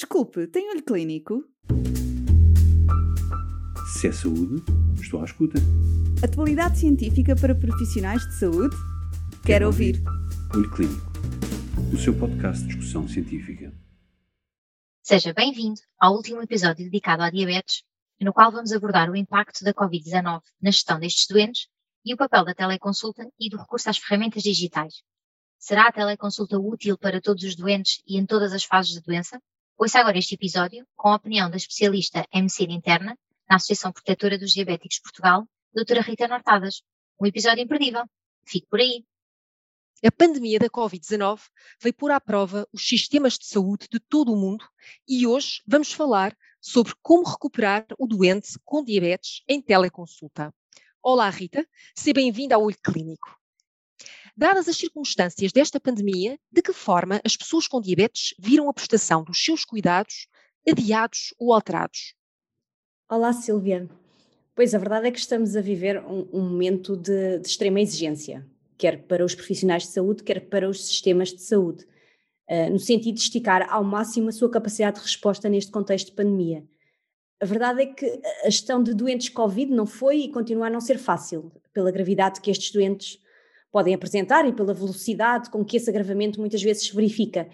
Desculpe, tem olho clínico? Se é saúde, estou à escuta. Atualidade científica para profissionais de saúde? Quero, Quero ouvir. ouvir. Olho Clínico, o seu podcast de discussão científica. Seja bem-vindo ao último episódio dedicado à diabetes, no qual vamos abordar o impacto da Covid-19 na gestão destes doentes e o papel da teleconsulta e do recurso às ferramentas digitais. Será a teleconsulta útil para todos os doentes e em todas as fases da doença? Ouça agora este episódio com a opinião da especialista em medicina interna na Associação Protetora dos Diabéticos Portugal, doutora Rita Nortadas. Um episódio imperdível. Fique por aí. A pandemia da Covid-19 veio pôr à prova os sistemas de saúde de todo o mundo e hoje vamos falar sobre como recuperar o doente com diabetes em teleconsulta. Olá, Rita, seja bem-vinda ao Olho Clínico. Dadas as circunstâncias desta pandemia, de que forma as pessoas com diabetes viram a prestação dos seus cuidados adiados ou alterados? Olá, Silvia. Pois a verdade é que estamos a viver um, um momento de, de, extrema exigência, quer para os profissionais de saúde, quer para os sistemas de saúde, uh, no sentido de esticar ao máximo a sua capacidade de resposta neste contexto de pandemia. A verdade é que a gestão de doentes Covid não foi e continua a não ser fácil, pela gravidade que estes doentes podem apresentar e pela velocidade com que esse agravamento muitas vezes se verifica.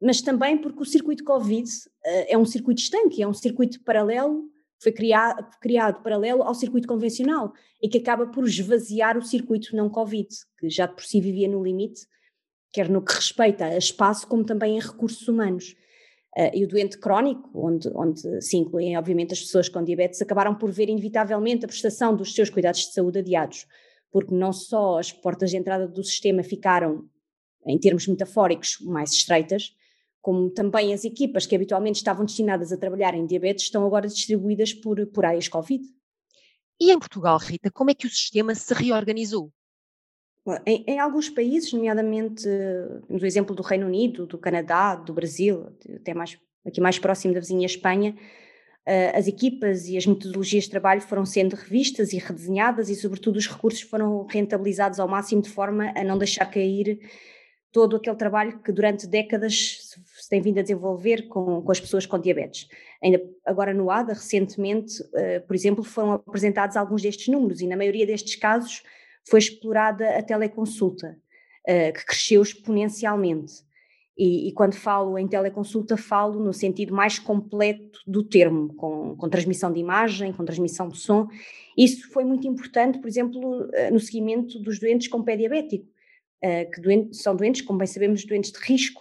Mas também porque o circuito Covid uh, é um circuito estanque, é um circuito paralelo, foi criado, criado paralelo ao circuito convencional e que acaba por esvaziar o circuito não Covid, que já por si vivia no limite, quer no que respeita a espaço, como também em recursos humanos. Uh, e o doente crónico, onde, onde se incluem, obviamente, as pessoas com diabetes, acabaram por ver inevitavelmente a prestação dos seus cuidados de saúde adiados porque não só as portas de entrada do sistema ficaram, em termos metafóricos, mais estreitas, como também as equipas que habitualmente estavam destinadas a trabalhar em diabetes estão agora distribuídas por, por áreas Covid. E em Portugal, Rita, como é que o sistema se reorganizou? Em, em, alguns países, nomeadamente no exemplo do Reino Unido, do Canadá, do Brasil, até mais, aqui mais próximo da vizinha Espanha, as equipas e as metodologias de trabalho foram sendo revistas e redesenhadas e, sobretudo, os recursos foram rentabilizados ao máximo de forma a não deixar cair todo aquele trabalho que durante décadas se tem vindo a desenvolver com, com as pessoas com diabetes. Ainda agora no ADA, recentemente, uh, por exemplo, foram apresentados alguns destes números e na maioria destes casos foi explorada a teleconsulta, uh, que cresceu exponencialmente. E, e, quando falo em teleconsulta, falo no sentido mais completo do termo, com, com, transmissão de imagem, com transmissão de som. Isso foi muito importante, por exemplo, eh, no seguimento dos doentes com pé diabético, eh, que são doentes, como bem sabemos, doentes de risco.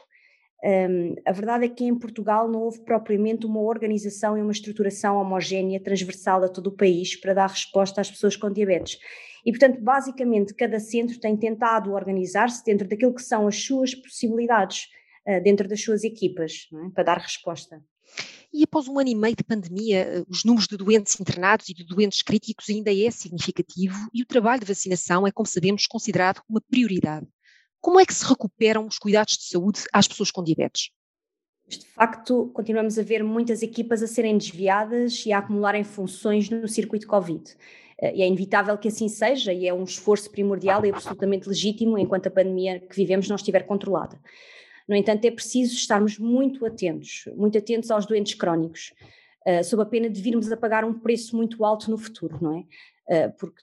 Um, a verdade é que em Portugal não houve propriamente uma organização e uma estruturação homogénea, transversal a todo o país, para dar resposta às pessoas com diabetes. E, portanto, basicamente, cada centro tem tentado organizar-se dentro daquilo que são as suas possibilidades dentro das suas equipas, é? para dar resposta. E após um ano e meio de pandemia, eh, os números de doentes internados e de doentes críticos ainda é significativo e o trabalho de vacinação é, como sabemos, considerado uma prioridade. Como é que se recuperam os cuidados de saúde às pessoas com diabetes? De facto, continuamos a ver muitas equipas a serem desviadas e a acumularem funções no circuito Covid. Eh, e é inevitável que assim seja, e é um esforço primordial e absolutamente legítimo enquanto a pandemia que vivemos não estiver controlada. No entanto, é preciso estarmos muito atentos, muito atentos aos doentes crónicos, uh, sob a pena de virmos a pagar um preço muito alto no futuro, não é? Uh, por,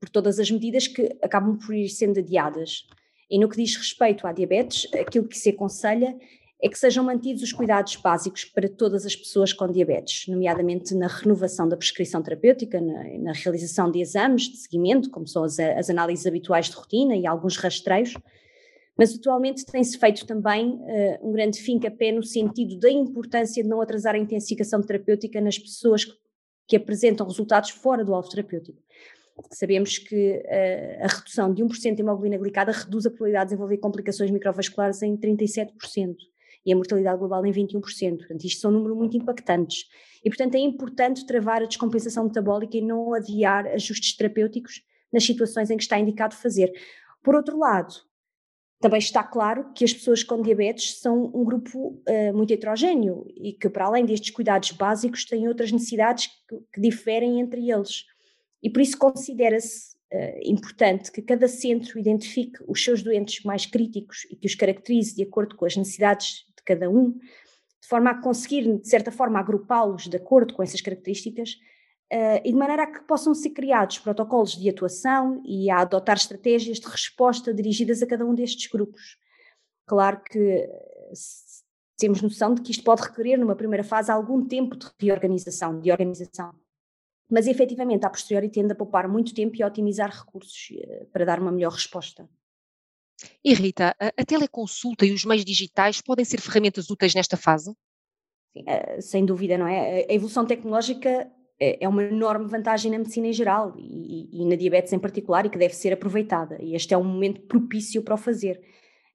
por todas as medidas que acabam por ir sendo adiadas. E no que diz respeito à diabetes, aquilo que se aconselha é que sejam mantidos os cuidados básicos para todas as pessoas com diabetes, nomeadamente na renovação da prescrição terapêutica, na, na realização de exames de seguimento, como são as, as análises habituais de rotina e alguns rastreios, mas atualmente tem-se feito também uh, um grande pé no sentido da importância de não atrasar a intensificação terapêutica nas pessoas que, que apresentam resultados fora do alvo terapêutico. Sabemos que uh, a redução de 1% de hemoglobina glicada reduz a probabilidade de desenvolver complicações microvasculares em 37% e a mortalidade global em 21%. Portanto, isto são números muito impactantes. E, portanto, é importante travar a descompensação metabólica e não adiar ajustes terapêuticos nas situações em que está indicado fazer. Por outro lado, também está claro que as pessoas com diabetes são um grupo uh, muito heterogéneo e que, para além destes cuidados básicos, têm outras necessidades que, que diferem entre eles. E por isso considera-se uh, importante que cada centro identifique os seus doentes mais críticos e que os caracterize de acordo com as necessidades de cada um, de forma a conseguir, de certa forma, agrupá-los de acordo com essas características uh, e de maneira a que possam ser criados protocolos de atuação e a adotar estratégias de resposta dirigidas a cada um destes grupos. Claro que temos noção de que isto pode requerer, numa primeira fase, algum tempo de reorganização, de organização. Mas efetivamente, a posteriori, tende a poupar muito tempo e a otimizar recursos uh, para dar uma melhor resposta. E Rita, a, a teleconsulta e os meios digitais podem ser ferramentas úteis nesta fase? Uh, sem dúvida, não é? A evolução tecnológica é, é uma enorme vantagem na medicina em geral e, e, na diabetes em particular e que deve ser aproveitada. E este é um momento propício para o fazer.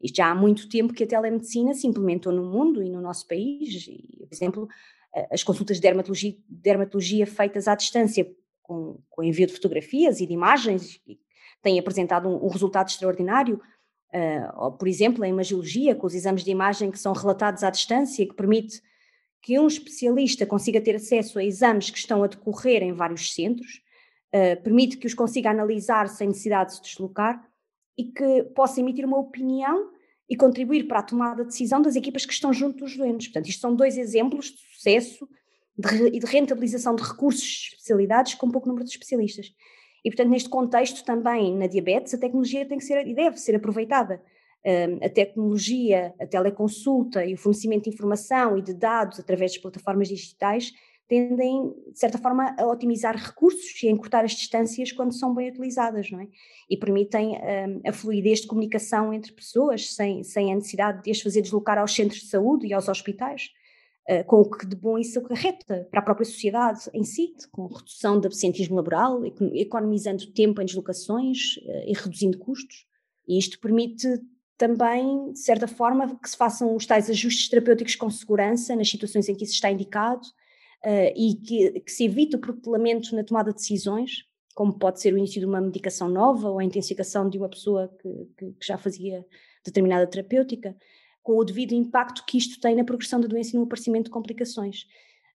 Isto já há muito tempo que a telemedicina se implementou no mundo e no nosso país. E, por exemplo, as consultas de dermatologia, dermatologia feitas à distância, com, com, envio de fotografias e de imagens, têm apresentado um, um resultado extraordinário. Uh, ou, por exemplo, a imagiologia, com os exames de imagem que são relatados à distância, que permite que um especialista consiga ter acesso a exames que estão a decorrer em vários centros, uh, permite que os consiga analisar sem necessidade de se deslocar e que possa emitir uma opinião e contribuir para a tomada de decisão das equipas que estão junto dos doentes. Portanto, isto são dois exemplos de sucesso e de, rentabilização de recursos de especialidades com pouco número de especialistas. E, portanto, neste contexto também na diabetes, a tecnologia tem que ser e deve ser aproveitada a tecnologia, a teleconsulta e o fornecimento de informação e de dados através das plataformas digitais tendem, de certa forma, a otimizar recursos e a encurtar as distâncias quando são bem utilizadas, não é? E permitem um, a fluidez de comunicação entre pessoas sem, sem a necessidade de as fazer deslocar aos centros de saúde e aos hospitais, uh, com o que de bom isso acarreta para a própria sociedade em si, com redução do absentismo laboral, economizando tempo em deslocações uh, e reduzindo custos. E isto permite também, de certa forma, que se façam os tais ajustes terapêuticos com segurança nas situações em que isso está indicado uh, e que, que, se evite o protelamento na tomada de decisões, como pode ser o início de uma medicação nova ou a intensificação de uma pessoa que, que, que já fazia determinada terapêutica, com o devido impacto que isto tem na progressão da doença e no aparecimento de complicações.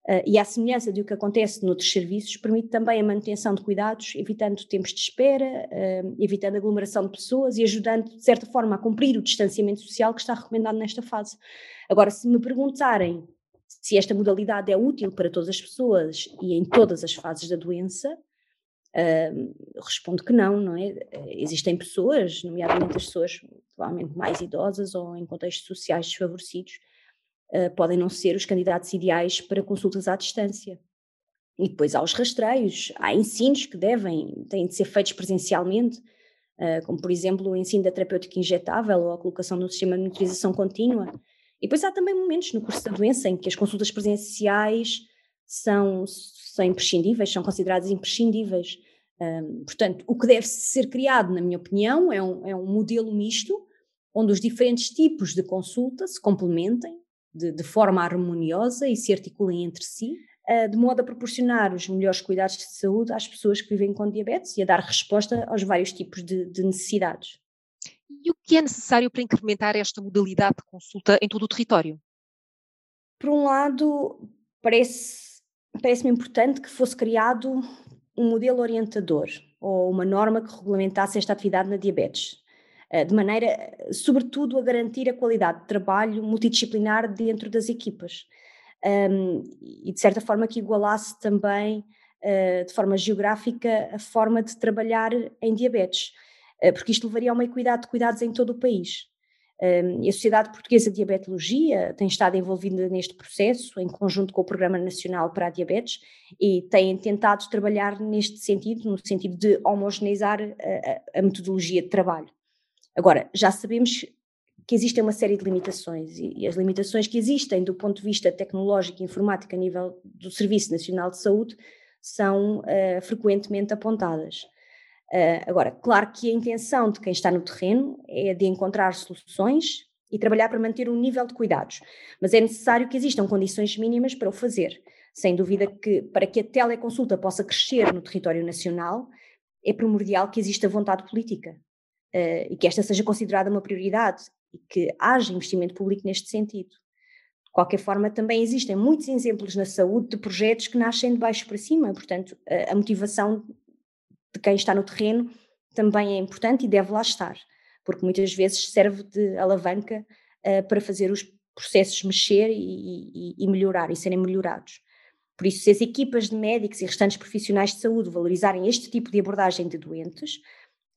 Uh, e à semelhança do que acontece noutros serviços, permite também a manutenção de cuidados, evitando tempos de espera, uh, evitando aglomeração de pessoas e ajudando, de certa forma, a cumprir o distanciamento social que está recomendado nesta fase. Agora, se me perguntarem se esta modalidade é útil para todas as pessoas e em todas as fases da doença, uh, respondo que não, não é? Existem pessoas, nomeadamente as pessoas provavelmente mais idosas ou em contextos sociais desfavorecidos, uh, podem não ser os candidatos ideais para consultas à distância. E depois há os rastreios, há ensinos que devem, têm de ser feitos presencialmente, uh, como por exemplo o ensino da terapêutica injetável ou a colocação no sistema de monitorização contínua. E depois há também momentos no curso da doença em que as consultas presenciais são, são imprescindíveis, são consideradas imprescindíveis. Um, portanto, o que deve ser criado, na minha opinião, é um, é um modelo misto, onde os diferentes tipos de consulta se complementem de, de forma harmoniosa e se articulem entre si, uh, de modo a proporcionar os melhores cuidados de saúde às pessoas que vivem com diabetes e a dar resposta aos vários tipos de, de necessidades. E o que é necessário para incrementar esta modalidade de consulta em todo o território? Por um lado, parece, parece-me importante que fosse criado um modelo orientador ou uma norma que regulamentasse esta atividade na diabetes. Eh, de maneira, sobretudo, a garantir a qualidade de trabalho multidisciplinar dentro das equipas. Um, e, de certa forma, que igualasse também, uh, de forma geográfica, a forma de trabalhar em diabetes, uh, porque isto levaria a uma equidade de cuidados em todo o país. Um, e a Sociedade Portuguesa de Diabetologia tem estado envolvida neste processo, em conjunto com o Programa Nacional para a Diabetes, e tem tentado trabalhar neste sentido, no sentido de homogeneizar a, a metodologia de trabalho. Agora, já sabemos que existem uma série de limitações e, as limitações que existem do ponto de vista tecnológico e informático a nível do Serviço Nacional de Saúde são uh, frequentemente apontadas. Uh, agora, claro que a intenção de quem está no terreno é de encontrar soluções e trabalhar para manter um nível de cuidados, mas é necessário que existam condições mínimas para o fazer. Sem dúvida que para que a teleconsulta possa crescer no território nacional, é primordial que exista vontade política uh, e que esta seja considerada uma prioridade e que haja investimento público neste sentido. De qualquer forma, também existem muitos exemplos na saúde de projetos que nascem de baixo para cima, portanto, a, motivação de quem está no terreno também é importante e deve lá estar, porque muitas vezes serve de alavanca uh, para fazer os processos mexer e, e, e melhorar e serem melhorados. Por isso, se as equipas de médicos e restantes profissionais de saúde valorizarem este tipo de abordagem de doentes,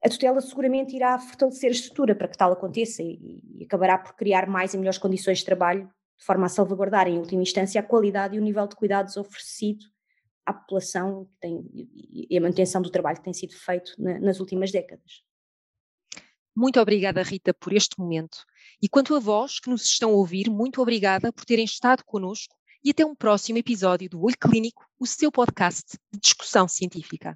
a tutela seguramente irá fortalecer a estrutura para que tal aconteça e, e acabará por criar mais e melhores condições de trabalho, de forma a salvaguardar, em última instância, a qualidade e o nível de cuidados oferecido à população tem, e a manutenção do trabalho que tem sido feito na, nas últimas décadas. Muito obrigada, Rita, por este momento. E quanto a vós que nos estão a ouvir, muito obrigada por terem estado conosco e até um próximo episódio do Olho Clínico, o seu podcast de discussão científica.